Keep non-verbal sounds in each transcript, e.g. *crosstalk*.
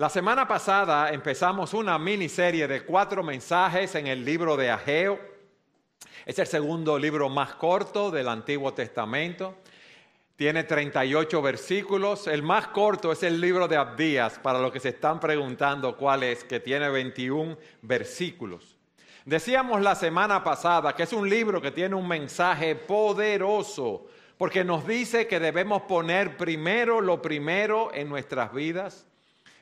La semana pasada empezamos una miniserie de cuatro mensajes en el libro de Ageo. Es el segundo libro más corto del Antiguo Testamento. Tiene 38 versículos. El más corto es el libro de Abdías, para los que se están preguntando cuál es, que tiene 21 versículos. Decíamos la semana pasada que es un libro que tiene un mensaje poderoso, porque nos dice que debemos poner primero lo primero en nuestras vidas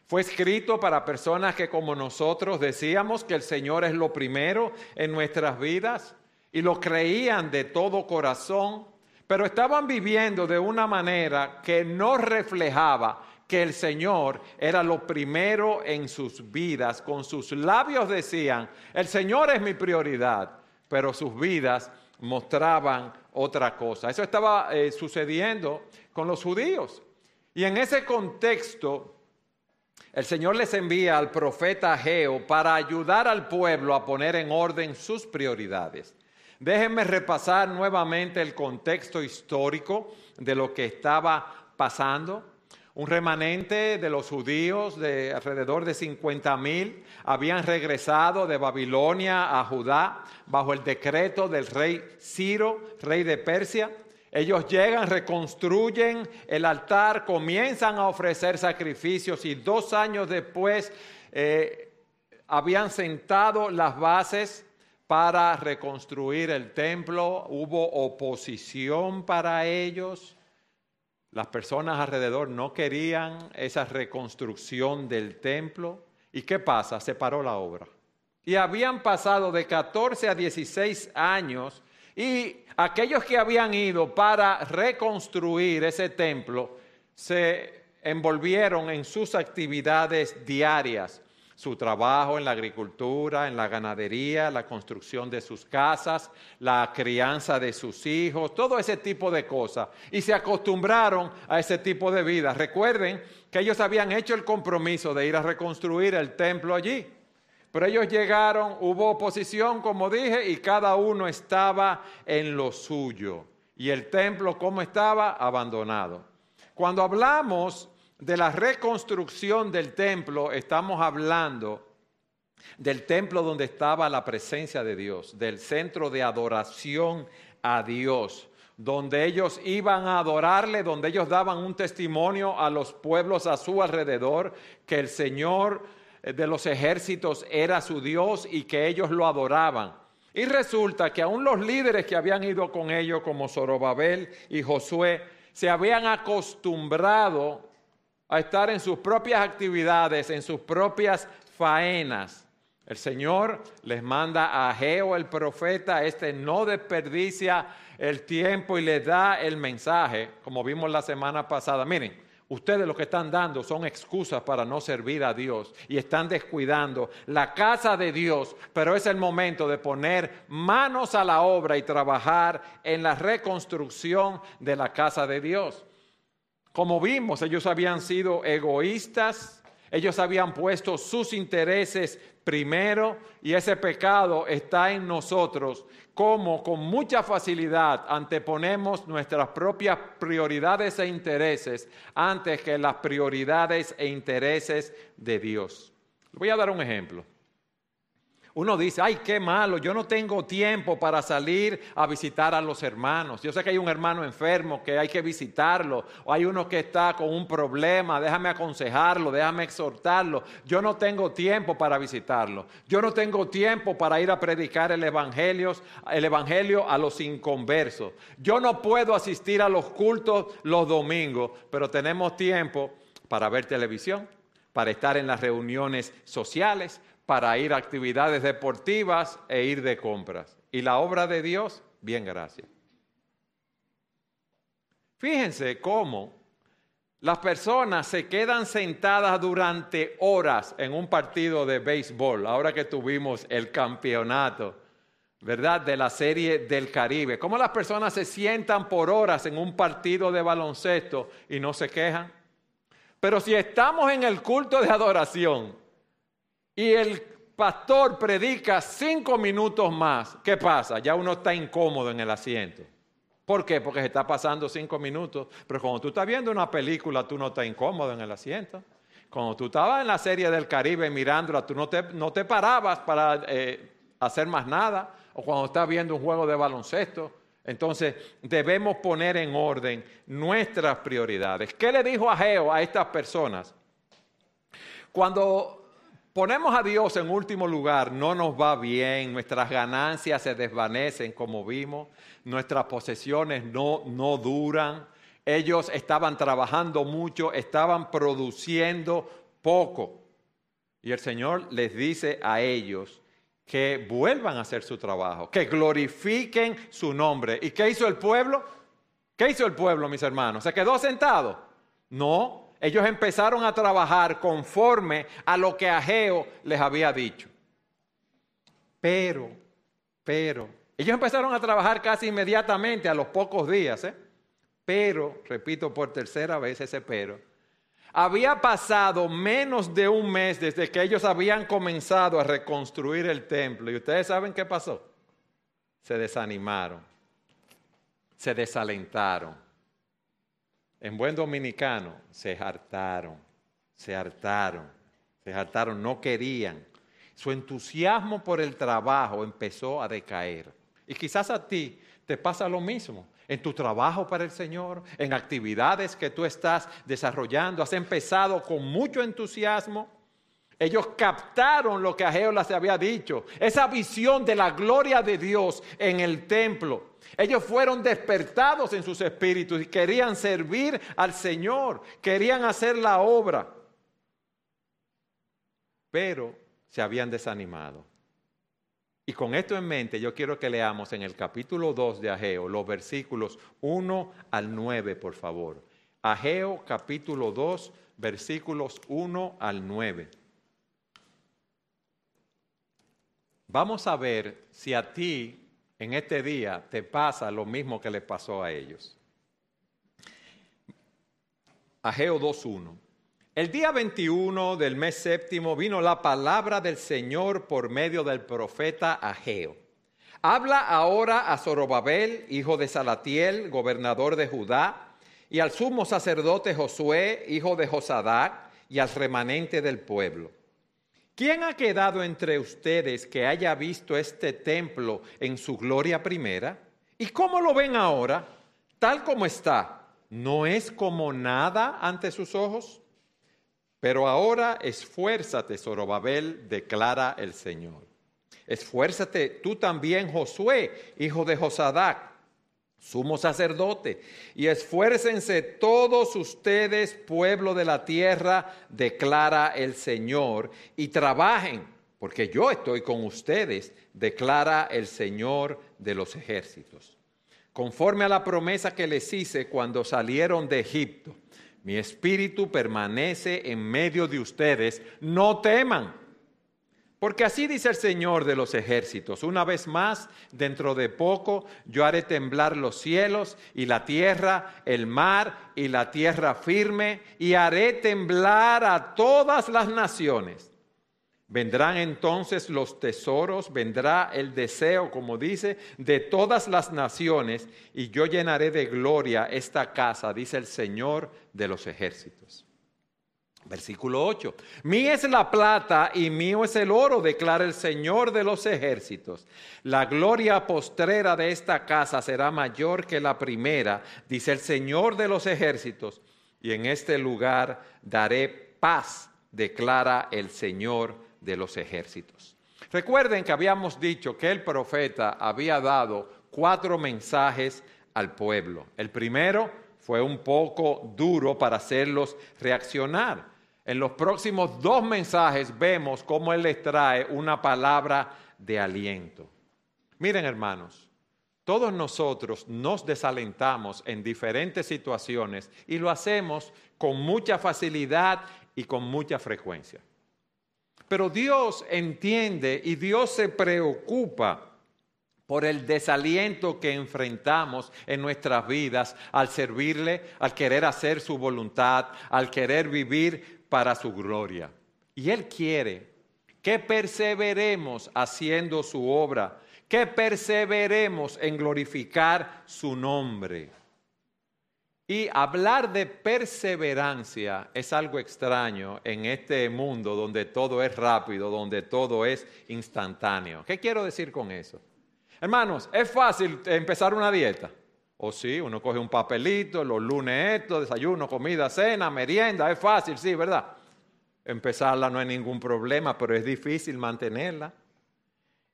fue escrito para personas que como nosotros decíamos que el Señor es lo primero en nuestras vidas y lo creían de todo corazón, pero estaban viviendo de una manera que no reflejaba que el Señor era lo primero en sus vidas. Con sus labios decían, el Señor es mi prioridad, pero sus vidas mostraban otra cosa. Eso estaba eh, sucediendo con los judíos. Y en ese contexto, el Señor les envía al profeta Ageo para ayudar al pueblo a poner en orden sus prioridades. Déjenme repasar nuevamente el contexto histórico de lo que estaba pasando. Un remanente de los judíos de alrededor de 50 mil habían regresado de Babilonia a Judá bajo el decreto del rey Ciro, rey de Persia. Ellos llegan, reconstruyen el altar, comienzan a ofrecer sacrificios y dos años después eh, habían sentado las bases para reconstruir el templo. Hubo oposición para ellos. Las personas alrededor no querían esa reconstrucción del templo. ¿Y qué pasa? Se paró la obra. Y habían pasado de 14 a 16 años y aquellos que habían ido para reconstruir ese templo se envolvieron en sus actividades diarias, su trabajo en la agricultura, en la ganadería, la construcción de sus casas, la crianza de sus hijos, todo ese tipo de cosas. Y se acostumbraron a ese tipo de vida. Recuerden que ellos habían hecho el compromiso de ir a reconstruir el templo allí. Pero ellos llegaron, hubo oposición, como dije, y cada uno estaba en lo suyo. Y el templo, ¿cómo estaba? Abandonado. Cuando hablamos de la reconstrucción del templo, estamos hablando del templo donde estaba la presencia de Dios, del centro de adoración a Dios, donde ellos iban a adorarle, donde ellos daban un testimonio a los pueblos a su alrededor, que el Señor de los ejércitos era su Dios y que ellos lo adoraban. Y resulta que aún los líderes que habían ido con ellos, como Zorobabel y Josué, se habían acostumbrado a estar en sus propias actividades, en sus propias faenas. El Señor les manda a Ageo el profeta, este no desperdicia el tiempo y le da el mensaje, como vimos la semana pasada. Miren, Ustedes lo que están dando son excusas para no servir a Dios y están descuidando la casa de Dios, pero es el momento de poner manos a la obra y trabajar en la reconstrucción de la casa de Dios. Como vimos, ellos habían sido egoístas, ellos habían puesto sus intereses primero y ese pecado está en nosotros como con mucha facilidad anteponemos nuestras propias prioridades e intereses antes que las prioridades e intereses de Dios. Voy a dar un ejemplo. Uno dice, ay, qué malo, yo no tengo tiempo para salir a visitar a los hermanos. Yo sé que hay un hermano enfermo que hay que visitarlo, o hay uno que está con un problema, déjame aconsejarlo, déjame exhortarlo. Yo no tengo tiempo para visitarlo. Yo no tengo tiempo para ir a predicar el evangelio, el evangelio a los inconversos. Yo no puedo asistir a los cultos los domingos, pero tenemos tiempo para ver televisión, para estar en las reuniones sociales, para ir a actividades deportivas e ir de compras. Y la obra de Dios, bien, gracias. Fíjense cómo las personas se quedan sentadas durante horas en un partido de béisbol, ahora que tuvimos el campeonato, ¿verdad? De la serie del Caribe. Cómo las personas se sientan por horas en un partido de baloncesto y no se quejan. Pero si estamos en el culto de adoración, y el pastor predica cinco minutos más, ¿qué pasa? Ya uno está incómodo en el asiento. ¿Por qué? Porque se está pasando cinco minutos. Pero cuando tú estás viendo una película, tú no estás incómodo en el asiento. Cuando tú estabas en la serie del Caribe mirándola, tú no te, no te parabas para eh, hacer más nada. O cuando estás viendo un juego de baloncesto. Entonces debemos poner en orden nuestras prioridades. ¿Qué le dijo Ageo a estas personas? Cuando ponemos a Dios en último lugar, no nos va bien, nuestras ganancias se desvanecen como vimos, nuestras posesiones no, no duran, ellos estaban trabajando mucho, estaban produciendo poco. Y el Señor les dice a ellos que vuelvan a hacer su trabajo, que glorifiquen su nombre. ¿Y qué hizo el pueblo? ¿Qué hizo el pueblo, mis hermanos? ¿Se quedó sentado? No, ellos empezaron a trabajar conforme a lo que Ageo les había dicho. Pero, pero, ellos empezaron a trabajar casi inmediatamente a los pocos días, ¿eh? pero, repito por tercera vez ese pero, había pasado menos de un mes desde que ellos habían comenzado a reconstruir el templo. ¿Y ustedes saben qué pasó? Se desanimaron, se desalentaron en buen dominicano, se hartaron, se hartaron, se hartaron, no querían. Su entusiasmo por el trabajo empezó a decaer. Y quizás a ti te pasa lo mismo. En tu trabajo para el Señor, en actividades que tú estás desarrollando, has empezado con mucho entusiasmo. Ellos captaron lo que Ageo les había dicho, esa visión de la gloria de Dios en el templo. Ellos fueron despertados en sus espíritus y querían servir al Señor, querían hacer la obra, pero se habían desanimado. Y con esto en mente, yo quiero que leamos en el capítulo 2 de Ageo los versículos 1 al 9, por favor. Ageo capítulo 2, versículos 1 al 9. Vamos a ver si a ti en este día te pasa lo mismo que le pasó a ellos. Ageo 2.1. El día 21 del mes séptimo vino la palabra del Señor por medio del profeta Ageo. Habla ahora a Zorobabel, hijo de Salatiel, gobernador de Judá, y al sumo sacerdote Josué, hijo de Josadac, y al remanente del pueblo ¿Quién ha quedado entre ustedes que haya visto este templo en su gloria primera? ¿Y cómo lo ven ahora? Tal como está, ¿no es como nada ante sus ojos? Pero ahora esfuérzate, Zorobabel, declara el Señor. Esfuérzate tú también, Josué, hijo de Josadac sumo sacerdote, y esfuércense todos ustedes, pueblo de la tierra, declara el Señor, y trabajen, porque yo estoy con ustedes, declara el Señor de los ejércitos. Conforme a la promesa que les hice cuando salieron de Egipto, mi espíritu permanece en medio de ustedes, no teman porque así dice el Señor de los ejércitos, una vez más, dentro de poco, yo haré temblar los cielos y la tierra, el mar y la tierra firme, y haré temblar a todas las naciones. Vendrán entonces los tesoros, vendrá el deseo, como dice, de todas las naciones, y yo llenaré de gloria esta casa, dice el Señor de los ejércitos. Versículo 8. Mía es la plata y mío es el oro, declara el Señor de los ejércitos. La gloria postrera de esta casa será mayor que la primera, dice el Señor de los ejércitos. Y en este lugar daré paz, declara el Señor de los ejércitos. Recuerden que habíamos dicho que el profeta había dado cuatro mensajes al pueblo. El primero fue un poco duro para hacerlos reaccionar. En los próximos dos mensajes vemos cómo Él les trae una palabra de aliento. Miren hermanos, todos nosotros nos desalentamos en diferentes situaciones y lo hacemos con mucha facilidad y con mucha frecuencia. Pero Dios entiende y Dios se preocupa por el desaliento que enfrentamos en nuestras vidas al servirle, al querer hacer su voluntad, al querer vivir para su gloria. Y Él quiere que perseveremos haciendo su obra, que perseveremos en glorificar su nombre. Y hablar de perseverancia es algo extraño en este mundo donde todo es rápido, donde todo es instantáneo. ¿Qué quiero decir con eso? Hermanos, es fácil empezar una dieta. O sí, uno coge un papelito, los lunes esto, desayuno, comida, cena, merienda, es fácil, sí, ¿verdad? Empezarla no hay ningún problema, pero es difícil mantenerla.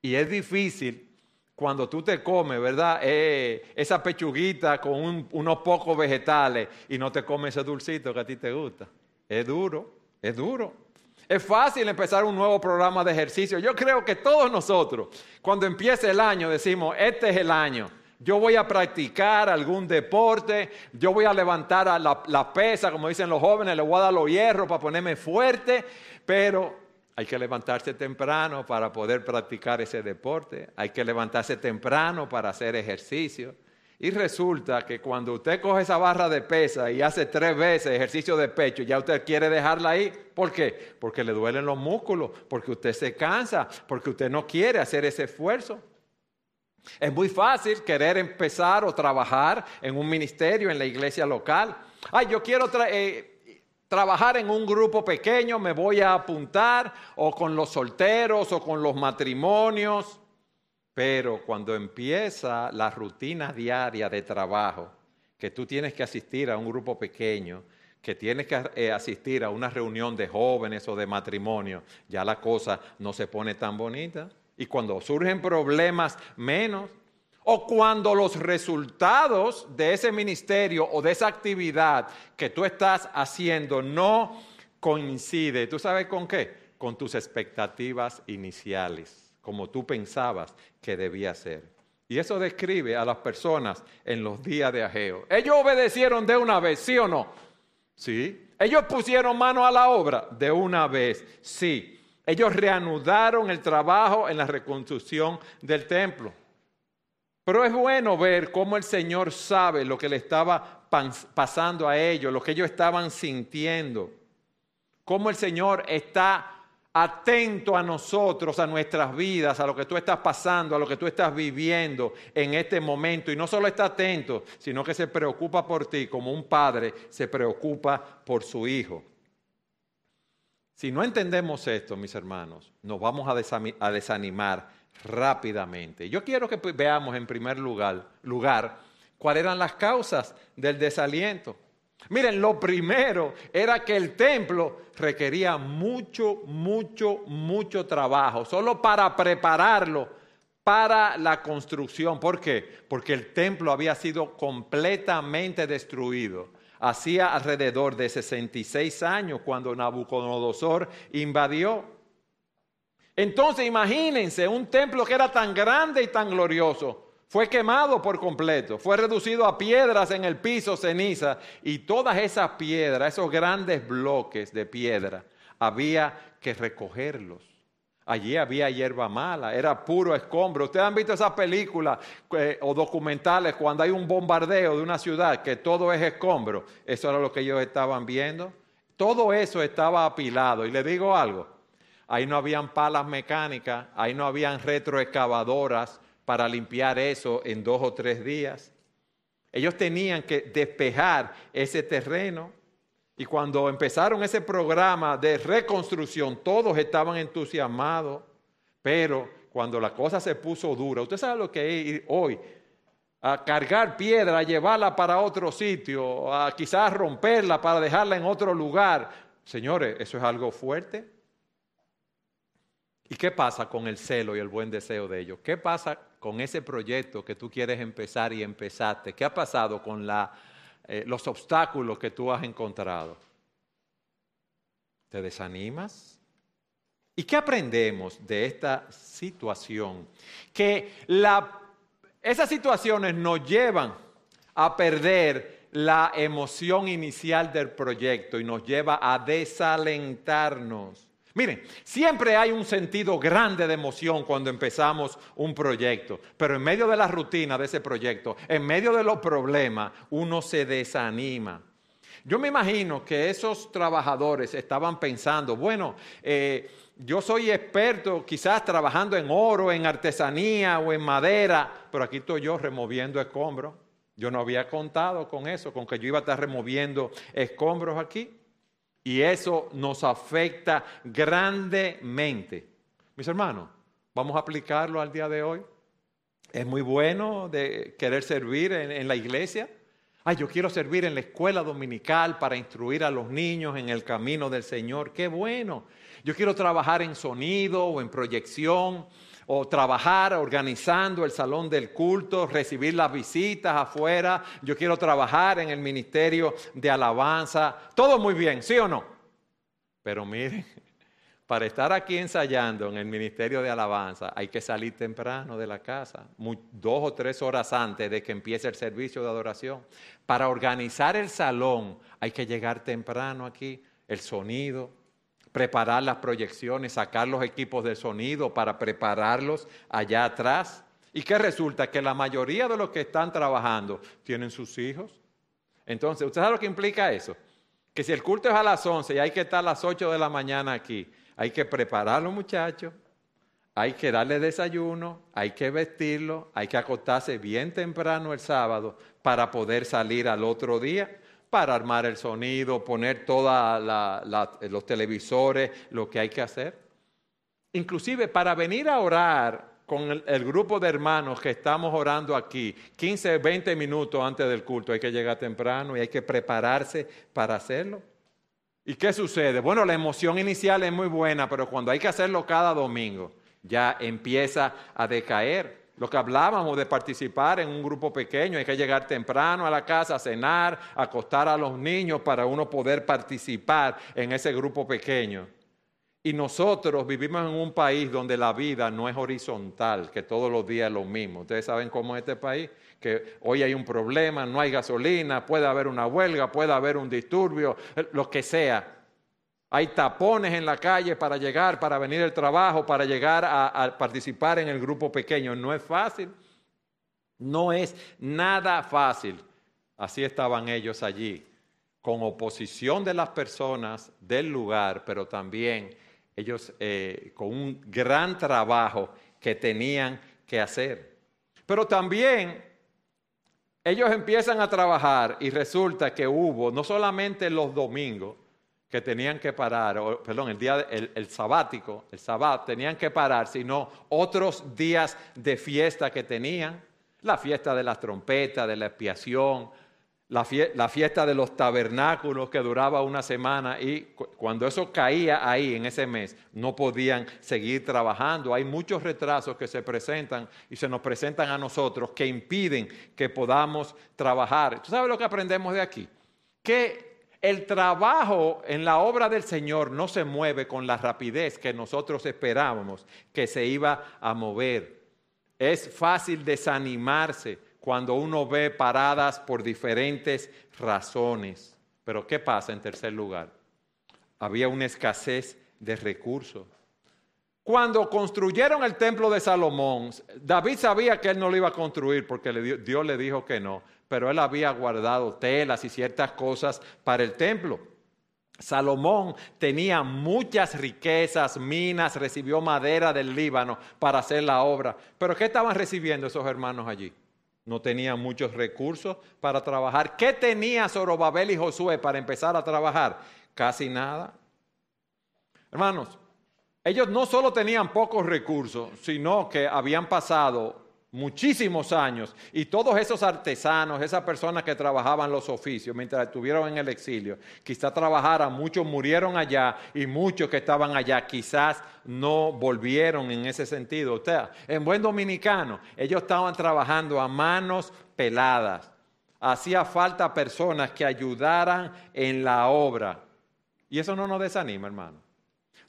Y es difícil cuando tú te comes, ¿verdad? Eh, esa pechuguita con unos pocos vegetales y no te comes ese dulcito que a ti te gusta. Es duro, es duro. Es fácil empezar un nuevo programa de ejercicio. Yo creo que todos nosotros, cuando empiece el año, decimos, este es el año yo voy a practicar algún deporte, yo voy a levantar la, pesa, como dicen los jóvenes, le voy a dar los hierros para ponerme fuerte, pero hay que levantarse temprano para poder practicar ese deporte, hay que levantarse temprano para hacer ejercicio. Y resulta que cuando usted coge esa barra de pesa y hace tres veces ejercicio de pecho, ya usted quiere dejarla ahí. ¿Por qué? Porque le duelen los músculos, porque usted se cansa, porque usted no quiere hacer ese esfuerzo. Es muy fácil querer empezar o trabajar en un ministerio en la iglesia local. Ay, yo quiero eh, trabajar en un grupo pequeño, me voy a apuntar, o con los solteros, o con los matrimonios. Pero cuando empieza la rutina diaria de trabajo, que tú tienes que asistir a un grupo pequeño, que tienes que eh, asistir a una reunión de jóvenes o de matrimonio, ya la cosa no se pone tan bonita. Y cuando surgen problemas, menos. O cuando los resultados de ese ministerio o de esa actividad que tú estás haciendo no coincide. ¿Tú sabes con qué? Con tus expectativas iniciales, como tú pensabas que debía ser. Y eso describe a las personas en los días de Ageo. Ellos obedecieron de una vez, ¿sí o no? Sí. Ellos pusieron mano a la obra de una vez, sí. Ellos reanudaron el trabajo en la reconstrucción del templo. Pero es bueno ver cómo el Señor sabe lo que le estaba pasando a ellos, lo que ellos estaban sintiendo. Cómo el Señor está atento a nosotros, a nuestras vidas, a lo que tú estás pasando, a lo que tú estás viviendo en este momento. Y no solo está atento, sino que se preocupa por ti como un padre se preocupa por su hijo. Si no entendemos esto, mis hermanos, nos vamos a desanimar rápidamente. Yo quiero que veamos en primer lugar, lugar cuáles eran las causas del desaliento. Miren, lo primero era que el templo requería mucho, mucho, mucho trabajo, solo para prepararlo para la construcción. ¿Por qué? Porque el templo había sido completamente destruido hacía alrededor de 66 años cuando Nabucodonosor invadió. Entonces imagínense, un templo que era tan grande y tan glorioso, fue quemado por completo, fue reducido a piedras en el piso, ceniza, y todas esas piedras, esos grandes bloques de piedra, había que recogerlos Allí había hierba mala, era puro escombro. Ustedes han visto esas películas eh, o documentales cuando hay un bombardeo de una ciudad que todo es escombro. Eso era lo que ellos estaban viendo. Todo eso estaba apilado. Y le digo algo, ahí no habían palas mecánicas, ahí no habían retroexcavadoras para limpiar eso en dos o tres días. Ellos tenían que despejar ese terreno y cuando empezaron ese programa de reconstrucción, todos estaban entusiasmados, pero cuando la cosa se puso dura, usted sabe lo que es hoy, a cargar piedra, a llevarla para otro sitio, a quizás romperla para dejarla en otro lugar. Señores, eso es algo fuerte. ¿Y qué pasa con el celo y el buen deseo de ellos? ¿Qué pasa con ese proyecto que tú quieres empezar y empezaste? ¿Qué ha pasado con eh, los obstáculos que tú has encontrado. ¿Te desanimas? ¿Y qué aprendemos de esta situación? Que esas situaciones nos llevan a perder la emoción inicial del proyecto y nos lleva a desalentarnos. Miren, siempre hay un sentido grande de emoción cuando empezamos un proyecto, pero en medio de la rutina de ese proyecto, en medio de los problemas, uno se desanima. Yo me imagino que esos trabajadores estaban pensando, bueno, eh, yo soy experto quizás trabajando en oro, en artesanía o en madera, pero aquí estoy yo removiendo escombros. Yo no había contado con eso, con que yo iba a estar removiendo escombros aquí. Y eso nos afecta grandemente. Mis hermanos, vamos a aplicarlo al día de hoy. Es muy bueno de querer servir en, la iglesia. Ay, yo quiero servir en la escuela dominical para instruir a los niños en el camino del Señor. Qué bueno. Yo quiero trabajar en sonido o en proyección o trabajar organizando el salón del culto, recibir las visitas afuera. Yo quiero trabajar en el ministerio de alabanza. Todo muy bien, ¿sí o no? Pero miren, *laughs* para estar aquí ensayando en el ministerio de alabanza hay que salir temprano de la casa, dos o tres horas antes de que empiece el servicio de adoración. Para organizar el salón hay que llegar temprano aquí, el sonido, preparar las proyecciones, sacar los equipos de sonido para prepararlos allá atrás. ¿Y qué resulta? Que la mayoría de los que están trabajando tienen sus hijos. Entonces, ¿usted sabe lo que implica eso? Que si el culto es a las 11 y hay que estar a las 8 de la mañana aquí, hay que preparar a los muchachos, hay que darle desayuno, hay que vestirlo, hay que acostarse bien temprano el sábado para poder salir al otro día para armar el sonido, poner todos los televisores, lo que hay que hacer. Inclusive para venir a orar con el, el, grupo de hermanos que estamos orando aquí, 15, 20 minutos antes del culto, hay que llegar temprano y hay que prepararse para hacerlo. ¿Y qué sucede? Bueno, la emoción inicial es muy buena, pero cuando hay que hacerlo cada domingo, ya empieza a decaer. Lo que hablábamos de participar en un grupo pequeño, hay que llegar temprano a la casa, a cenar, acostar a los niños para uno poder participar en ese grupo pequeño. Y nosotros vivimos en un país donde la vida no es horizontal, que todos los días es lo mismo. Ustedes saben cómo es este país, que hoy hay un problema, no hay gasolina, puede haber una huelga, puede haber un disturbio, lo que sea. Hay tapones en la calle para llegar, para venir al trabajo, para llegar a, participar en el grupo pequeño. No es fácil. No es nada fácil. Así estaban ellos allí, con oposición de las personas del lugar, pero también ellos eh, con un gran trabajo que tenían que hacer. Pero también ellos empiezan a trabajar y resulta que hubo, no solamente los domingos, que tenían que parar, perdón, el día, el, sabático, el sabbat, tenían que parar, sino otros días de fiesta que tenían, la fiesta de las trompetas, de la expiación, la, la fiesta de los tabernáculos que duraba una semana y cuando eso caía ahí en ese mes, no podían seguir trabajando. Hay muchos retrasos que se presentan y se nos presentan a nosotros que impiden que podamos trabajar. ¿Tú sabes lo que aprendemos de aquí? Que el trabajo en la obra del Señor no se mueve con la rapidez que nosotros esperábamos que se iba a mover. Es fácil desanimarse cuando uno ve paradas por diferentes razones. Pero ¿qué pasa en tercer lugar? Había una escasez de recursos. Cuando construyeron el templo de Salomón, David sabía que él no lo iba a construir porque Dios le dijo que no pero él había guardado telas y ciertas cosas para el templo. Salomón tenía muchas riquezas, minas, recibió madera del Líbano para hacer la obra. Pero ¿qué estaban recibiendo esos hermanos allí? No tenían muchos recursos para trabajar. ¿Qué tenía Zorobabel y Josué para empezar a trabajar? Casi nada. Hermanos, ellos no solo tenían pocos recursos, sino que habían pasado muchísimos años, y todos esos artesanos, esas personas que trabajaban los oficios mientras estuvieron en el exilio, quizás trabajaran, muchos murieron allá y muchos que estaban allá quizás no volvieron en ese sentido. O sea, en buen dominicano, ellos estaban trabajando a manos peladas. Hacía falta personas que ayudaran en la obra. Y eso no nos desanima, hermano.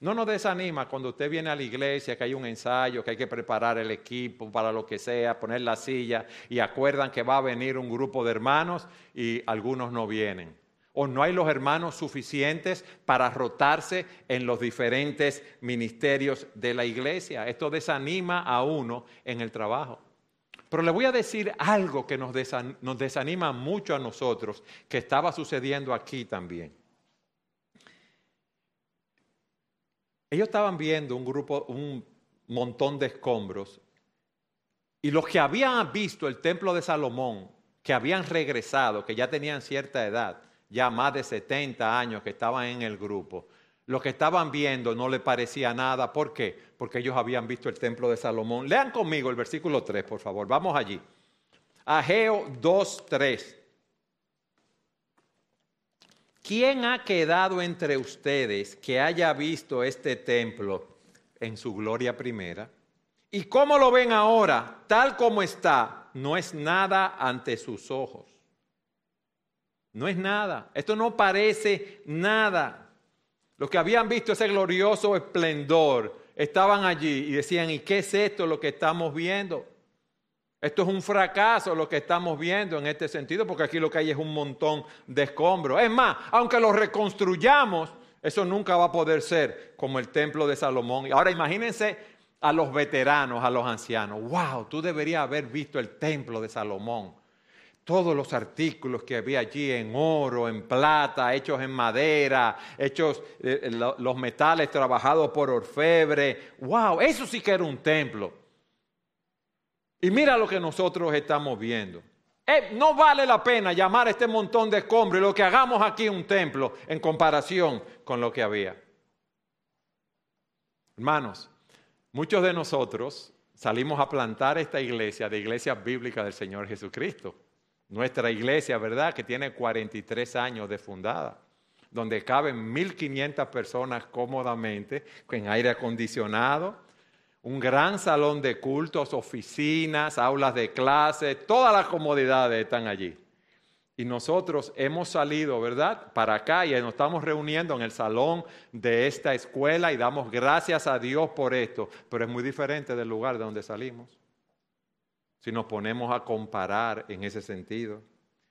No nos desanima cuando usted viene a la iglesia, que hay un ensayo, que hay que preparar el equipo para lo que sea, poner la silla y acuerdan que va a venir un grupo de hermanos y algunos no vienen. O no hay los hermanos suficientes para rotarse en los diferentes ministerios de la iglesia. Esto desanima a uno en el trabajo. Pero le voy a decir algo que nos, desanima mucho a nosotros, que estaba sucediendo aquí también. Ellos estaban viendo un grupo, un montón de escombros, y los que habían visto el templo de Salomón que habían regresado, que ya tenían cierta edad, ya más de 70 años que estaban en el grupo, lo que estaban viendo no le parecía nada. ¿Por qué? Porque ellos habían visto el templo de Salomón. Lean conmigo el versículo 3, por favor. Vamos allí. Ageo 2, 3. ¿Quién ha quedado entre ustedes que haya visto este templo en su gloria primera? ¿Y cómo lo ven ahora? Tal como está, no es nada ante sus ojos. No es nada. Esto no parece nada. Los que habían visto ese glorioso esplendor estaban allí y decían, ¿y qué es esto lo que estamos viendo? Esto es un fracaso lo que estamos viendo en este sentido, porque aquí lo que hay es un montón de escombros. Es más, aunque lo reconstruyamos, eso nunca va a poder ser como el templo de Salomón. Ahora imagínense a los veteranos, a los ancianos. Wow, tú deberías haber visto el templo de Salomón todos los artículos que había allí en oro, en plata, hechos en madera, hechos eh, eh, los metales trabajados por orfebre. ¡Wow! Eso sí que era un templo. Y mira lo que nosotros estamos viendo. Eh, no vale la pena llamar a este montón de escombros y lo que hagamos aquí un templo en comparación con lo que había. Hermanos, muchos de nosotros salimos a plantar esta iglesia de iglesia bíblica del Señor Jesucristo. Nuestra iglesia, ¿verdad? Que tiene 43 años de fundada, donde caben 1.500 personas cómodamente, con aire acondicionado, un gran salón de cultos, oficinas, aulas de clase, todas las comodidades están allí. Y nosotros hemos salido, ¿verdad? Para acá y nos estamos reuniendo en el salón de esta escuela y damos gracias a Dios por esto, pero es muy diferente del lugar de donde salimos si nos ponemos a comparar en ese sentido.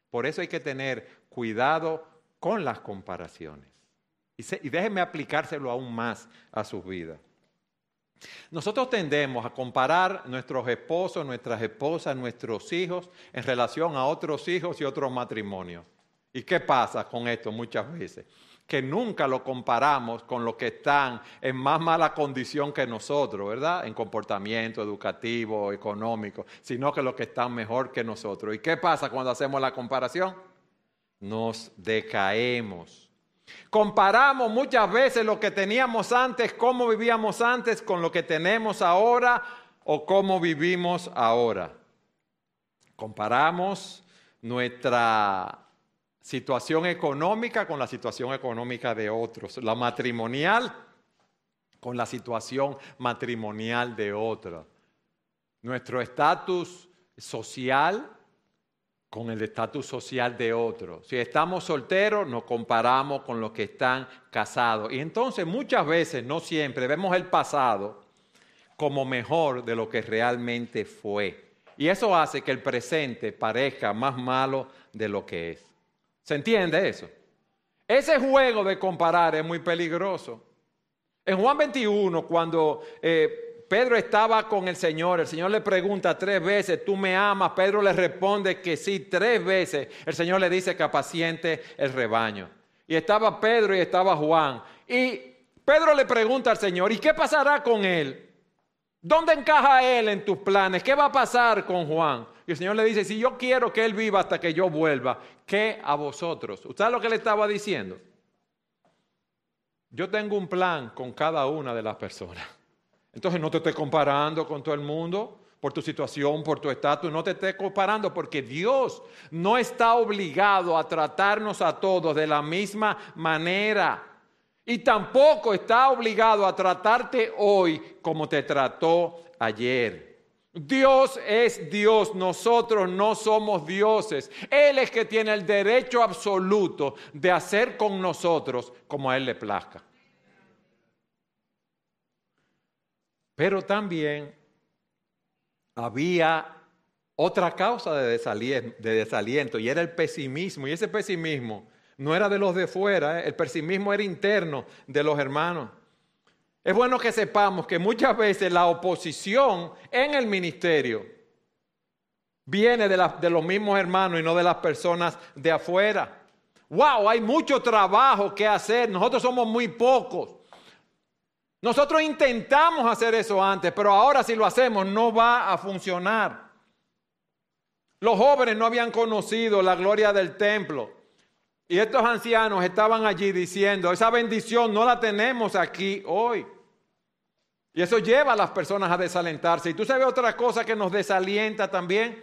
Por eso hay que tener cuidado con las comparaciones. Y, déjenme aplicárselo aún más a sus vidas. Nosotros tendemos a comparar nuestros esposos, nuestras esposas, nuestros hijos en relación a otros hijos y otros matrimonios. ¿Y qué pasa con esto muchas veces? que nunca lo comparamos con los que están en más mala condición que nosotros, ¿verdad? En comportamiento educativo, económico, sino que los que están mejor que nosotros. ¿Y qué pasa cuando hacemos la comparación? Nos decaemos. Comparamos muchas veces lo que teníamos antes, cómo vivíamos antes, con lo que tenemos ahora o cómo vivimos ahora. Comparamos nuestra situación económica con la situación económica de otros, la matrimonial con la situación matrimonial de otros, nuestro estatus social con el estatus social de otros. Si estamos solteros, nos comparamos con los que están casados. Y entonces muchas veces, no siempre, vemos el pasado como mejor de lo que realmente fue. Y eso hace que el presente parezca más malo de lo que es. ¿Se entiende eso? Ese juego de comparar es muy peligroso. En Juan 21, cuando eh, Pedro estaba con el Señor, el Señor le pregunta tres veces, ¿tú me amas? Pedro le responde que sí, tres veces. El Señor le dice que apaciente el rebaño. Y estaba Pedro y estaba Juan. Y Pedro le pregunta al Señor, ¿y qué pasará con él? ¿Dónde encaja él en tus planes? ¿Qué va a pasar con Juan? Y el Señor le dice, si yo quiero que Él viva hasta que yo vuelva, ¿qué a vosotros? ¿Usted sabe lo que le estaba diciendo? Yo tengo un plan con cada una de las personas. Entonces no te estés comparando con todo el mundo por tu situación, por tu estatus, no te estés comparando porque Dios no está obligado a tratarnos a todos de la misma manera. Y tampoco está obligado a tratarte hoy como te trató ayer. Dios es Dios, nosotros no somos dioses. Él es que tiene el derecho absoluto de hacer con nosotros como a Él le plazca. Pero también había otra causa de desaliento, de desaliento, y era el pesimismo. Y ese pesimismo no era de los de fuera, ¿eh? el pesimismo era interno de los hermanos. Es bueno que sepamos que muchas veces la oposición en el ministerio viene de, de, los mismos hermanos y no de las personas de afuera. ¡Wow! Hay mucho trabajo que hacer. Nosotros somos muy pocos. Nosotros intentamos hacer eso antes, pero ahora si lo hacemos no va a funcionar. Los jóvenes no habían conocido la gloria del templo. Y estos ancianos estaban allí diciendo, esa bendición no la tenemos aquí hoy. Y eso lleva a las personas a desalentarse. Y tú sabes otra cosa que nos desalienta también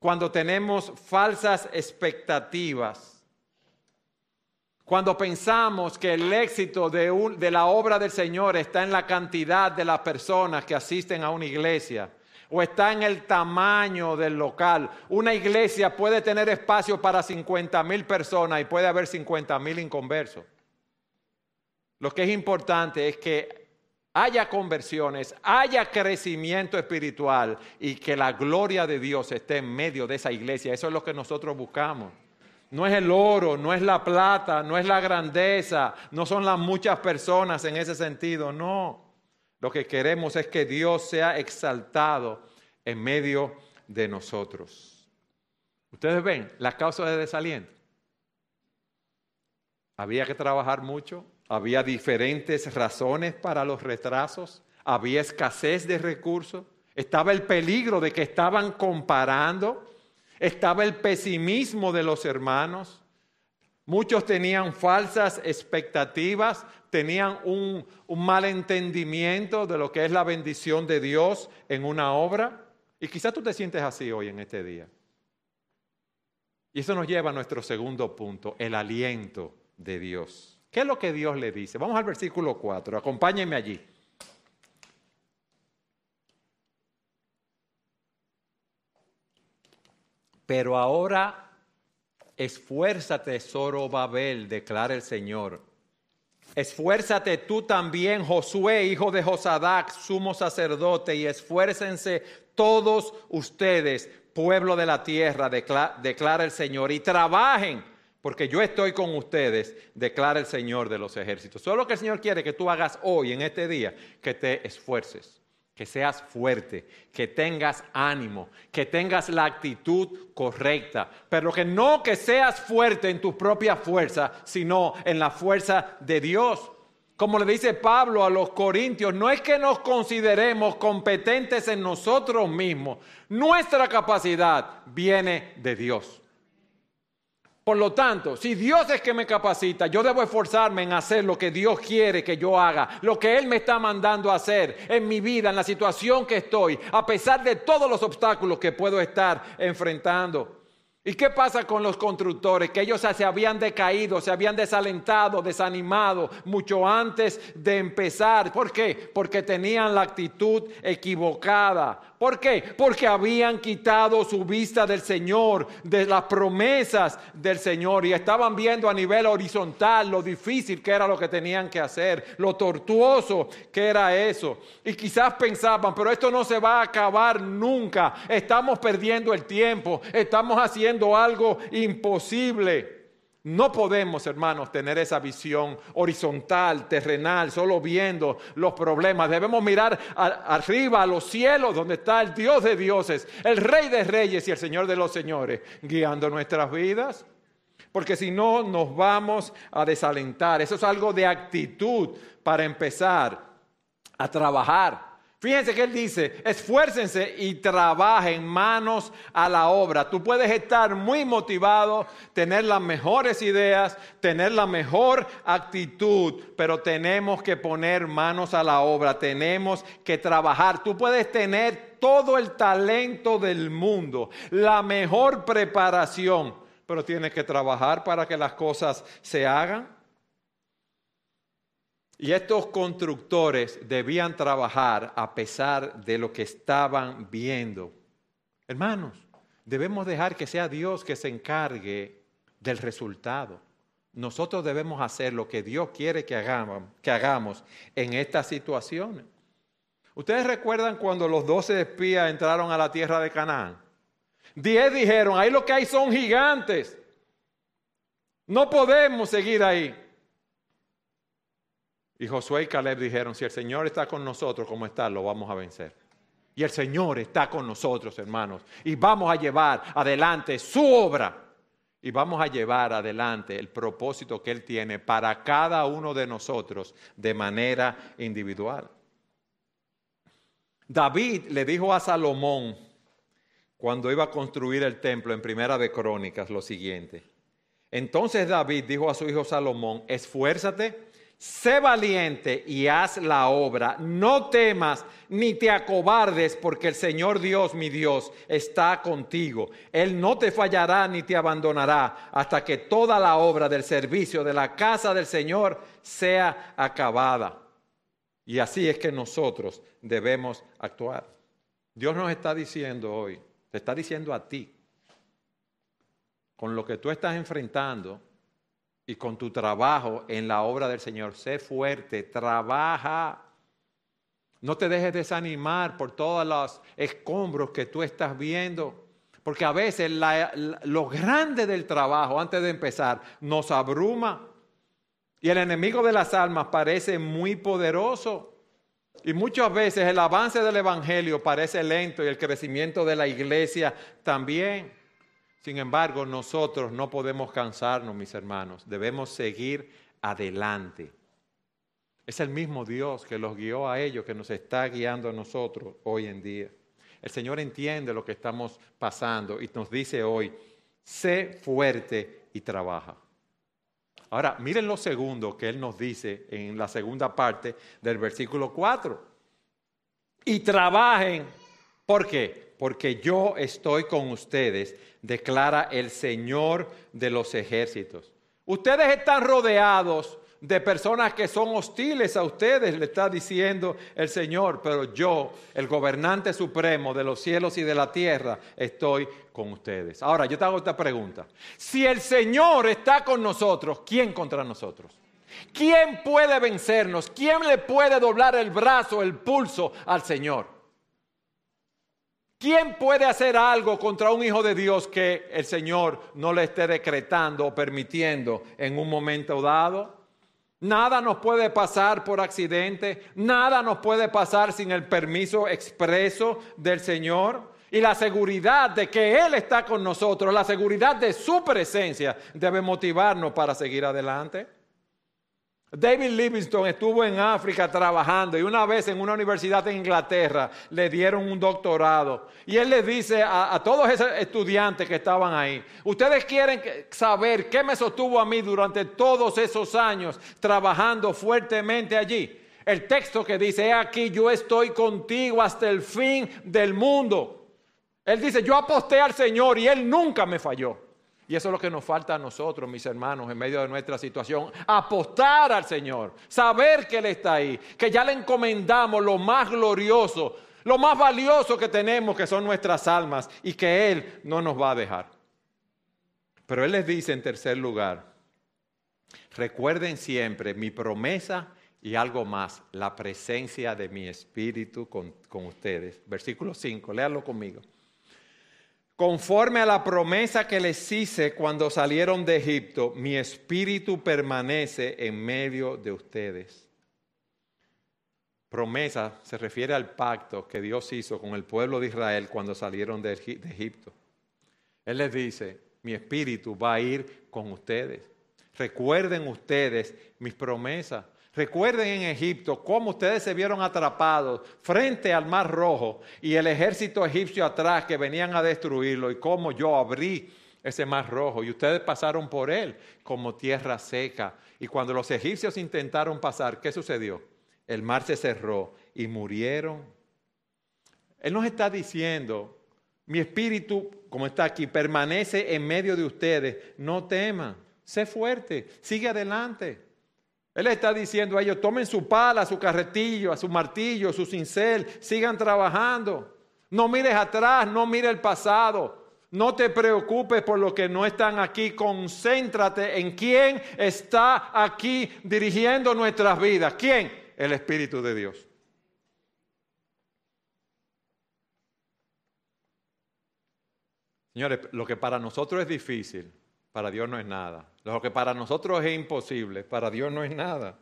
cuando tenemos falsas expectativas. Cuando pensamos que el éxito de, la obra del Señor está en la cantidad de las personas que asisten a una iglesia o está en el tamaño del local. Una iglesia puede tener espacio para 50 mil personas y puede haber 50 mil inconversos. Lo que es importante es que haya conversiones, haya crecimiento espiritual y que la gloria de Dios esté en medio de esa iglesia. Eso es lo que nosotros buscamos. No es el oro, no es la plata, no es la grandeza, no son las muchas personas en ese sentido, no. Lo que queremos es que Dios sea exaltado en medio de nosotros. Ustedes ven las causas de desaliento. Había que trabajar mucho, había diferentes razones para los retrasos, había escasez de recursos, estaba el peligro de que estaban comparando, estaba el pesimismo de los hermanos, muchos tenían falsas expectativas tenían un, un mal entendimiento de lo que es la bendición de Dios en una obra. Y quizás tú te sientes así hoy en este día. Y eso nos lleva a nuestro segundo punto, el aliento de Dios. ¿Qué es lo que Dios le dice? Vamos al versículo 4, acompáñenme allí. Pero ahora esfuérzate, Zorobabel, declara el Señor Esfuérzate tú también, Josué, hijo de Josadac, sumo sacerdote, y esfuércense todos ustedes, pueblo de la tierra, declara el Señor, y trabajen, porque yo estoy con ustedes, declara el Señor de los ejércitos. Solo lo que el Señor quiere que tú hagas hoy, en este día, que te esfuerces que seas fuerte, que tengas ánimo, que tengas la actitud correcta, pero que no que seas fuerte en tu propia fuerza, sino en la fuerza de Dios. Como le dice Pablo a los corintios, no es que nos consideremos competentes en nosotros mismos, nuestra capacidad viene de Dios. Por lo tanto, si Dios es que me capacita, yo debo esforzarme en hacer lo que Dios quiere que yo haga, lo que Él me está mandando a hacer en mi vida, en la situación que estoy, a pesar de todos los obstáculos que puedo estar enfrentando. ¿Y qué pasa con los constructores? Que ellos se habían decaído, se habían desalentado, desanimado mucho antes de empezar. ¿Por qué? Porque tenían la actitud equivocada. ¿Por qué? Porque habían quitado su vista del Señor, de las promesas del Señor y estaban viendo a nivel horizontal lo difícil que era lo que tenían que hacer, lo tortuoso que era eso. Y quizás pensaban, pero esto no se va a acabar nunca, estamos perdiendo el tiempo, estamos haciendo algo imposible. No podemos, hermanos, tener esa visión horizontal, terrenal, solo viendo los problemas. Debemos mirar arriba a los cielos, donde está el Dios de dioses, el Rey de reyes y el Señor de los señores, guiando nuestras vidas. Porque si no, nos vamos a desalentar. Eso es algo de actitud para empezar a trabajar Fíjense que él dice, esfuércense y trabajen manos a la obra. Tú puedes estar muy motivado, tener las mejores ideas, tener la mejor actitud, pero tenemos que poner manos a la obra, tenemos que trabajar. Tú puedes tener todo el talento del mundo, la mejor preparación, pero tienes que trabajar para que las cosas se hagan. Y estos constructores debían trabajar a pesar de lo que estaban viendo. Hermanos, debemos dejar que sea Dios que se encargue del resultado. Nosotros debemos hacer lo que Dios quiere que hagamos, en estas situaciones. Ustedes recuerdan cuando los doce espías entraron a la tierra de Canaán. Diez dijeron, ahí lo que hay son gigantes. No podemos seguir ahí. Y Josué y Caleb dijeron, si el Señor está con nosotros como está, lo vamos a vencer. Y el Señor está con nosotros, hermanos. Y vamos a llevar adelante su obra. Y vamos a llevar adelante el propósito que Él tiene para cada uno de nosotros de manera individual. David le dijo a Salomón, cuando iba a construir el templo en Primera de Crónicas lo siguiente. Entonces David dijo a su hijo Salomón, esfuérzate, sé valiente y haz la obra, no temas ni te acobardes, porque el Señor Dios, mi Dios, está contigo. Él no te fallará ni te abandonará hasta que toda la obra del servicio de la casa del Señor sea acabada. Y así es que nosotros debemos actuar. Dios nos está diciendo hoy, te está diciendo a ti, con lo que tú estás enfrentando y con tu trabajo en la obra del Señor, sé fuerte, trabaja. No te dejes desanimar por todos los escombros que tú estás viendo, porque a veces lo grande del trabajo antes de empezar nos abruma y el enemigo de las almas parece muy poderoso. Y muchas veces el avance del Evangelio parece lento y el crecimiento de la iglesia también. Sin embargo, nosotros no podemos cansarnos, mis hermanos. Debemos seguir adelante. Es el mismo Dios que los guió a ellos, que nos está guiando a nosotros hoy en día. El Señor entiende lo que estamos pasando y nos dice hoy, sé fuerte y trabaja. Ahora, miren lo segundo que Él nos dice en la segunda parte del versículo 4. Y trabajen. ¿Por qué? Porque yo estoy con ustedes declara el Señor de los ejércitos. Ustedes están rodeados de personas que son hostiles a ustedes, le está diciendo el Señor, pero yo, el gobernante supremo de los cielos y de la tierra, estoy con ustedes. Ahora, yo te hago esta pregunta. Si el Señor está con nosotros, ¿quién contra nosotros? ¿Quién puede vencernos? ¿Quién le puede doblar el brazo, el pulso al Señor? ¿Quién puede hacer algo contra un hijo de Dios que el Señor no le esté decretando o permitiendo en un momento dado? Nada nos puede pasar por accidente, nada nos puede pasar sin el permiso expreso del Señor. Y la seguridad de que Él está con nosotros, la seguridad de su presencia debe motivarnos para seguir adelante. David Livingstone estuvo en África trabajando y una vez en una universidad en Inglaterra le dieron un doctorado. Y él le dice a, todos esos estudiantes que estaban ahí, ustedes quieren saber qué me sostuvo a mí durante todos esos años trabajando fuertemente allí. El texto que dice, aquí yo estoy contigo hasta el fin del mundo. Él dice, yo aposté al Señor y Él nunca me falló. Y eso es lo que nos falta a nosotros, mis hermanos, en medio de nuestra situación. Apostar al Señor, saber que Él está ahí, que ya le encomendamos lo más glorioso, lo más valioso que tenemos, que son nuestras almas, y que Él no nos va a dejar. Pero Él les dice en tercer lugar, recuerden siempre mi promesa y algo más, la presencia de mi espíritu con, ustedes. Versículo 5, léanlo conmigo conforme a la promesa que les hice cuando salieron de Egipto, mi espíritu permanece en medio de ustedes. Promesa se refiere al pacto que Dios hizo con el pueblo de Israel cuando salieron de Egipto. Él les dice, mi espíritu va a ir con ustedes. Recuerden ustedes mis promesas. Recuerden en Egipto cómo ustedes se vieron atrapados frente al Mar Rojo y el ejército egipcio atrás que venían a destruirlo y cómo yo abrí ese Mar Rojo y ustedes pasaron por él como tierra seca. Y cuando los egipcios intentaron pasar, ¿qué sucedió? El mar se cerró y murieron. Él nos está diciendo, mi espíritu, como está aquí, permanece en medio de ustedes. No teman, sé fuerte, sigue adelante. Él está diciendo a ellos, tomen su pala, su carretillo, a su martillo, su cincel, sigan trabajando. No mires atrás, no mires el pasado. No te preocupes por lo que no están aquí. Concéntrate en quién está aquí dirigiendo nuestras vidas. ¿Quién? El Espíritu de Dios. Señores, lo que para nosotros es difícil, para Dios no es nada. Lo que para nosotros es imposible, para Dios no es nada.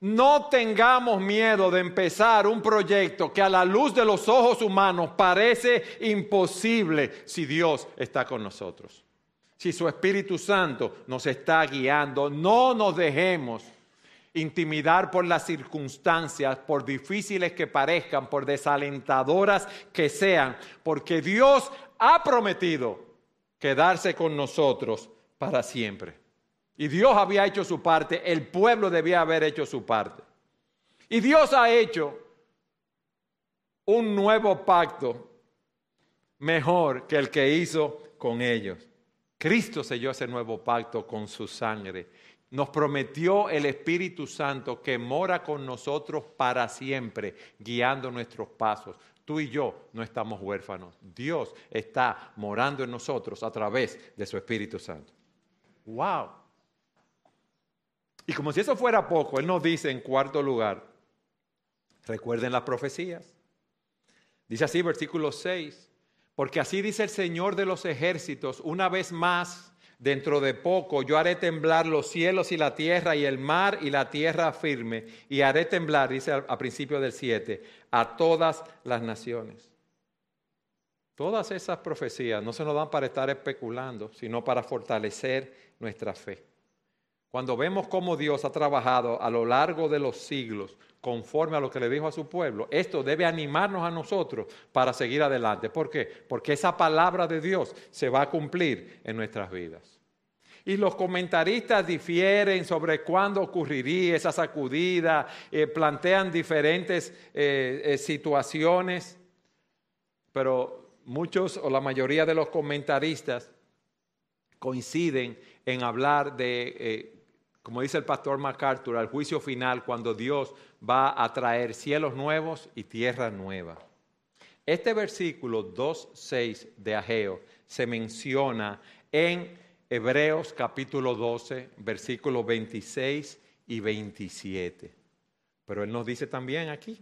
No tengamos miedo de empezar un proyecto que a la luz de los ojos humanos parece imposible si Dios está con nosotros. Si su Espíritu Santo nos está guiando, no nos dejemos intimidar por las circunstancias, por difíciles que parezcan, por desalentadoras que sean, porque Dios ha prometido quedarse con nosotros para siempre. Y Dios había hecho su parte, el pueblo debía haber hecho su parte. Y Dios ha hecho un nuevo pacto mejor que el que hizo con ellos. Cristo selló ese nuevo pacto con su sangre nos prometió el Espíritu Santo que mora con nosotros para siempre, guiando nuestros pasos. Tú y yo no estamos huérfanos. Dios está morando en nosotros a través de su Espíritu Santo. ¡Wow! Y como si eso fuera poco, Él nos dice en cuarto lugar, recuerden las profecías. Dice así, versículo 6, porque así dice el Señor de los ejércitos, una vez más Dentro de poco yo haré temblar los cielos y la tierra y el mar y la tierra firme. Y haré temblar, dice a, principio del 7, a todas las naciones. Todas esas profecías no se nos dan para estar especulando, sino para fortalecer nuestra fe. Cuando vemos cómo Dios ha trabajado a lo largo de los siglos conforme a lo que le dijo a su pueblo, esto debe animarnos a nosotros para seguir adelante. ¿Por qué? Porque esa palabra de Dios se va a cumplir en nuestras vidas. Y los comentaristas difieren sobre cuándo ocurriría esa sacudida, eh, plantean diferentes eh, eh, situaciones, pero muchos o la mayoría de los comentaristas coinciden en hablar de, como dice el pastor MacArthur, al juicio final, cuando Dios va a traer cielos nuevos y tierra nueva. Este versículo 2.6 de Ageo se menciona en Hebreos capítulo 12, versículos 26 y 27. Pero él nos dice también aquí,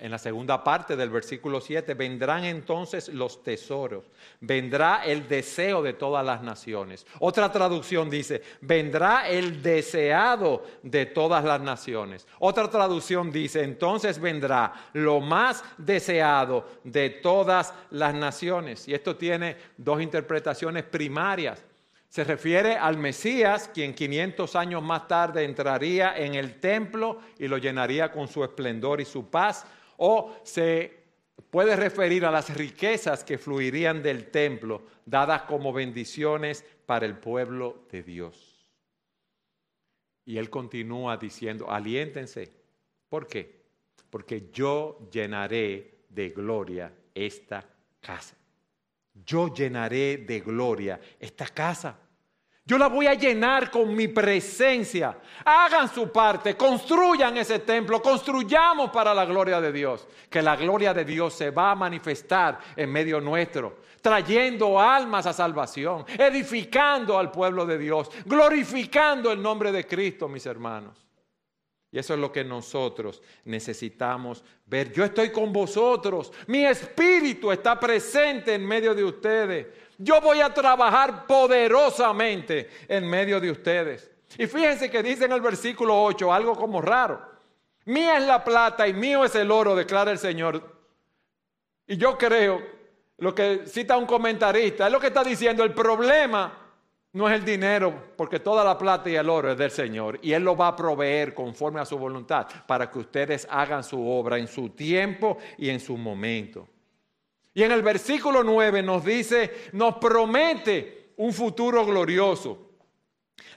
en la segunda parte del versículo 7, vendrán entonces los tesoros, vendrá el deseo de todas las naciones. Otra traducción dice, vendrá el deseado de todas las naciones. Otra traducción dice, entonces vendrá lo más deseado de todas las naciones. Y esto tiene dos interpretaciones primarias. Se refiere al Mesías, quien 500 años más tarde entraría en el templo y lo llenaría con su esplendor y su paz, o se puede referir a las riquezas que fluirían del templo, dadas como bendiciones para el pueblo de Dios. Y él continúa diciendo, aliéntense. ¿Por qué? Porque yo llenaré de gloria esta casa yo llenaré de gloria esta casa. Yo la voy a llenar con mi presencia. Hagan su parte, construyan ese templo, construyamos para la gloria de Dios. Que la gloria de Dios se va a manifestar en medio nuestro, trayendo almas a salvación, edificando al pueblo de Dios, glorificando el nombre de Cristo, mis hermanos. Y eso es lo que nosotros necesitamos ver. Yo estoy con vosotros. Mi espíritu está presente en medio de ustedes. Yo voy a trabajar poderosamente en medio de ustedes. Y fíjense que dice en el versículo 8 algo como raro. Mía es la plata y mío es el oro, declara el Señor. Y yo creo, lo que cita un comentarista, es lo que está diciendo, el problema no es el dinero, porque toda la plata y el oro es del Señor y Él lo va a proveer conforme a su voluntad para que ustedes hagan su obra en su tiempo y en su momento. Y en el versículo 9 nos dice, nos promete un futuro glorioso.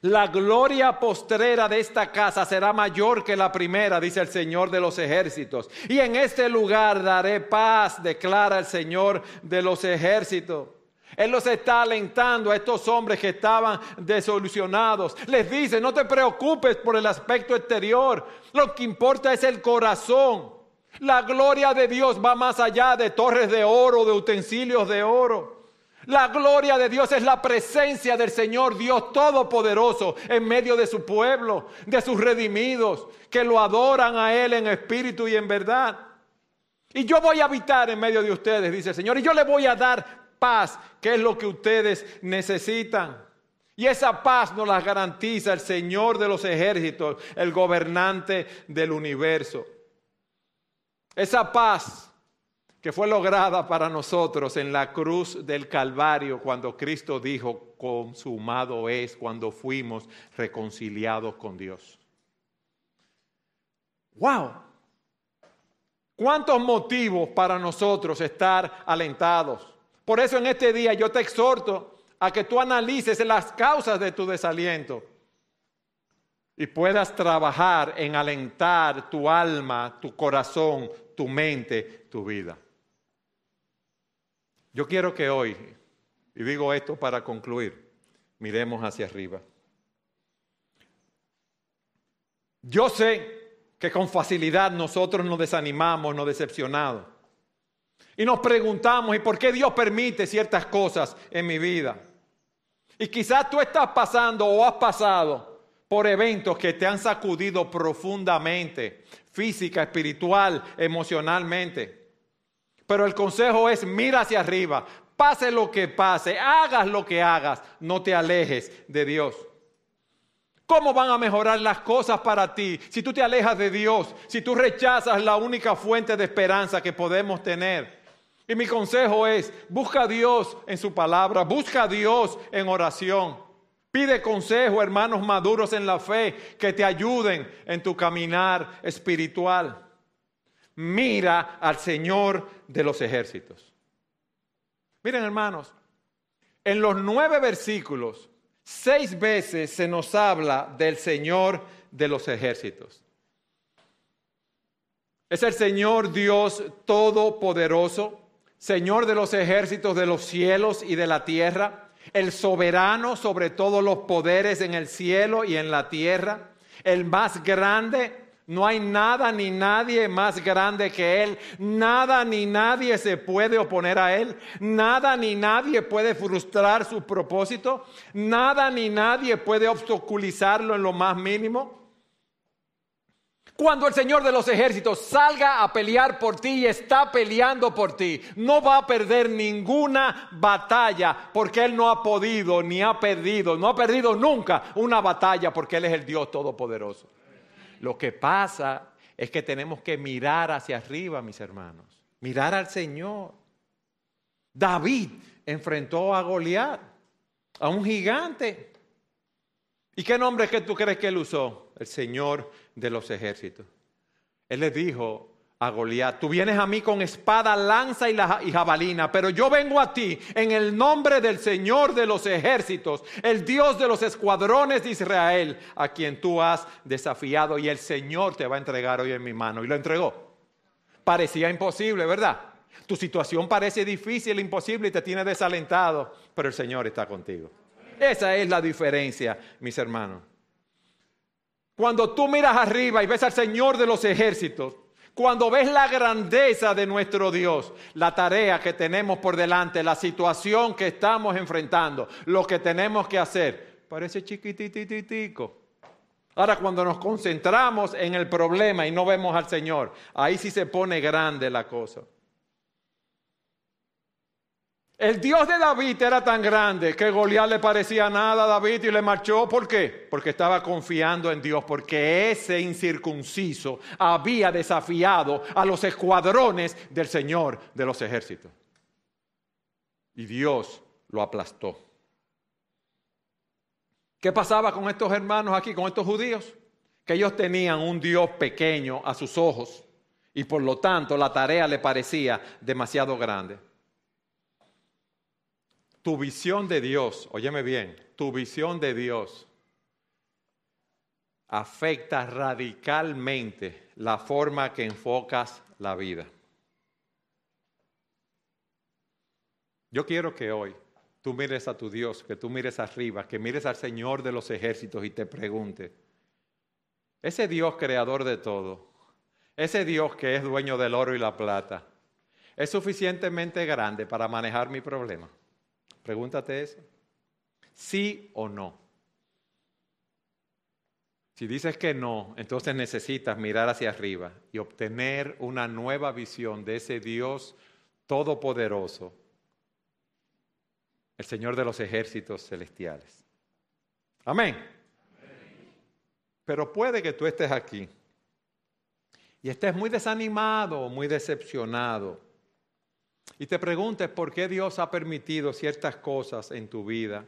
La gloria postrera de esta casa será mayor que la primera, dice el Señor de los ejércitos. Y en este lugar daré paz, declara el Señor de los ejércitos. Él los está alentando a estos hombres que estaban desolucionados. Les dice, no te preocupes por el aspecto exterior. Lo que importa es el corazón. La gloria de Dios va más allá de torres de oro, de utensilios de oro. La gloria de Dios es la presencia del Señor Dios Todopoderoso en medio de su pueblo, de sus redimidos, que lo adoran a Él en espíritu y en verdad. Y yo voy a habitar en medio de ustedes, dice el Señor, y yo le voy a dar paz, que es lo que ustedes necesitan. Y esa paz nos la garantiza el Señor de los ejércitos, el gobernante del universo. Esa paz que fue lograda para nosotros en la cruz del Calvario cuando Cristo dijo, consumado es, cuando fuimos reconciliados con Dios. ¡Wow! ¿Cuántos motivos para nosotros estar alentados? Por eso en este día yo te exhorto a que tú analices las causas de tu desaliento y puedas trabajar en alentar tu alma, tu corazón, tu mente, tu vida. Yo quiero que hoy, y digo esto para concluir, miremos hacia arriba. Yo sé que con facilidad nosotros nos desanimamos, nos decepcionamos. Y nos preguntamos, ¿y por qué Dios permite ciertas cosas en mi vida? Y quizás tú estás pasando o has pasado por eventos que te han sacudido profundamente, física, espiritual, emocionalmente. Pero el consejo es, mira hacia arriba, pase lo que pase, hagas lo que hagas, no te alejes de Dios. ¿Cómo van a mejorar las cosas para ti si tú te alejas de Dios, si tú rechazas la única fuente de esperanza que podemos tener? Y mi consejo es, busca a Dios en su palabra, busca a Dios en oración. Pide consejo, hermanos maduros en la fe, que te ayuden en tu caminar espiritual. Mira al Señor de los ejércitos. Miren, hermanos, en los nueve versículos Seis veces se nos habla del Señor de los ejércitos. Es el Señor Dios Todopoderoso, Señor de los ejércitos de los cielos y de la tierra, el soberano sobre todos los poderes en el cielo y en la tierra, el más grande no hay nada ni nadie más grande que Él. Nada ni nadie se puede oponer a Él. Nada ni nadie puede frustrar su propósito. Nada ni nadie puede obstaculizarlo en lo más mínimo. Cuando el Señor de los ejércitos salga a pelear por ti y está peleando por ti, no va a perder ninguna batalla porque Él no ha podido ni ha perdido, no ha perdido nunca una batalla porque Él es el Dios Todopoderoso. Lo que pasa es que tenemos que mirar hacia arriba, mis hermanos, mirar al Señor. David enfrentó a Goliat, a un gigante. ¿Y qué nombre que tú crees que él usó? El Señor de los ejércitos. Él le dijo, a Goliat. Tú vienes a mí con espada, lanza y, y, jabalina, pero yo vengo a ti en el nombre del Señor de los ejércitos, el Dios de los escuadrones de Israel, a quien tú has desafiado y el Señor te va a entregar hoy en mi mano. Y lo entregó. Parecía imposible, ¿verdad? Tu situación parece difícil, imposible y te tiene desalentado, pero el Señor está contigo. Esa es la diferencia, mis hermanos. Cuando tú miras arriba y ves al Señor de los ejércitos, cuando ves la grandeza de nuestro Dios, la tarea que tenemos por delante, la situación que estamos enfrentando, lo que tenemos que hacer, parece chiquitititico. Ahora cuando nos concentramos en el problema y no vemos al Señor, ahí sí se pone grande la cosa. El Dios de David era tan grande que Goliat le parecía nada a David y le marchó. ¿Por qué? Porque estaba confiando en Dios, porque ese incircunciso había desafiado a los escuadrones del Señor de los ejércitos. Y Dios lo aplastó. ¿Qué pasaba con estos hermanos aquí, con estos judíos? Que ellos tenían un Dios pequeño a sus ojos y por lo tanto la tarea le parecía demasiado grande. Tu visión de Dios, óyeme bien, tu visión de Dios afecta radicalmente la forma que enfocas la vida. Yo quiero que hoy tú mires a tu Dios, que tú mires arriba, que mires al Señor de los ejércitos y te pregunte, ese Dios creador de todo, ese Dios que es dueño del oro y la plata, ¿es suficientemente grande para manejar mi problema? Pregúntate eso. ¿Sí o no? Si dices que no, entonces necesitas mirar hacia arriba y obtener una nueva visión de ese Dios todopoderoso, el Señor de los ejércitos celestiales. Amén. Pero puede que tú estés aquí y estés muy desanimado, muy decepcionado y te preguntes por qué Dios ha permitido ciertas cosas en tu vida.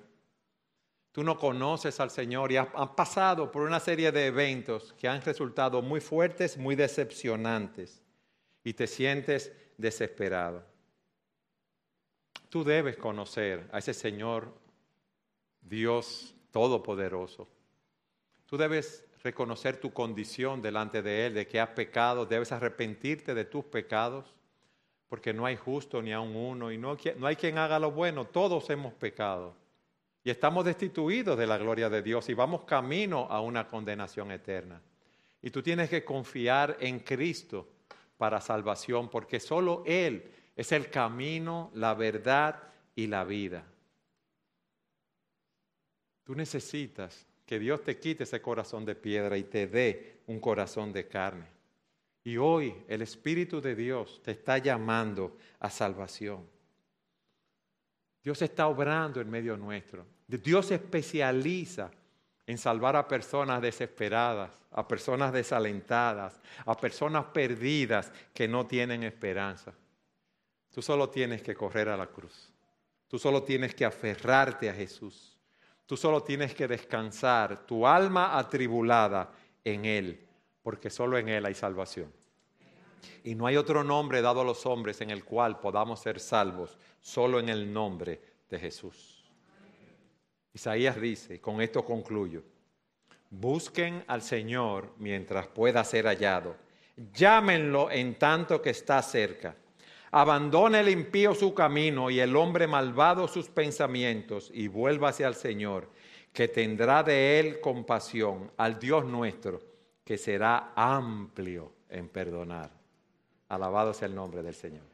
Tú no conoces al Señor y has, pasado por una serie de eventos que han resultado muy fuertes, muy decepcionantes y te sientes desesperado. Tú debes conocer a ese Señor Dios Todopoderoso. Tú debes reconocer tu condición delante de Él, de que has pecado, debes arrepentirte de tus pecados, porque no hay justo ni a un uno y no, no hay quien haga lo bueno, todos hemos pecado. Y estamos destituidos de la gloria de Dios y vamos camino a una condenación eterna. Y tú tienes que confiar en Cristo para salvación, porque solo Él es el camino, la verdad y la vida. Tú necesitas que Dios te quite ese corazón de piedra y te dé un corazón de carne. Y hoy el Espíritu de Dios te está llamando a salvación. Dios está obrando en medio nuestro. Dios se especializa en salvar a personas desesperadas, a personas desalentadas, a personas perdidas que no tienen esperanza. Tú solo tienes que correr a la cruz. Tú solo tienes que aferrarte a Jesús. Tú solo tienes que descansar tu alma atribulada en Él, porque solo en Él hay salvación. Y no hay otro nombre dado a los hombres en el cual podamos ser salvos, solo en el nombre de Jesús. Isaías dice, con esto concluyo, busquen al Señor mientras pueda ser hallado, llámenlo en tanto que está cerca. Abandone el impío su camino y el hombre malvado sus pensamientos y vuelva hacia el Señor, que tendrá de él compasión, al Dios nuestro, que será amplio en perdonar. Alabado sea el nombre del Señor.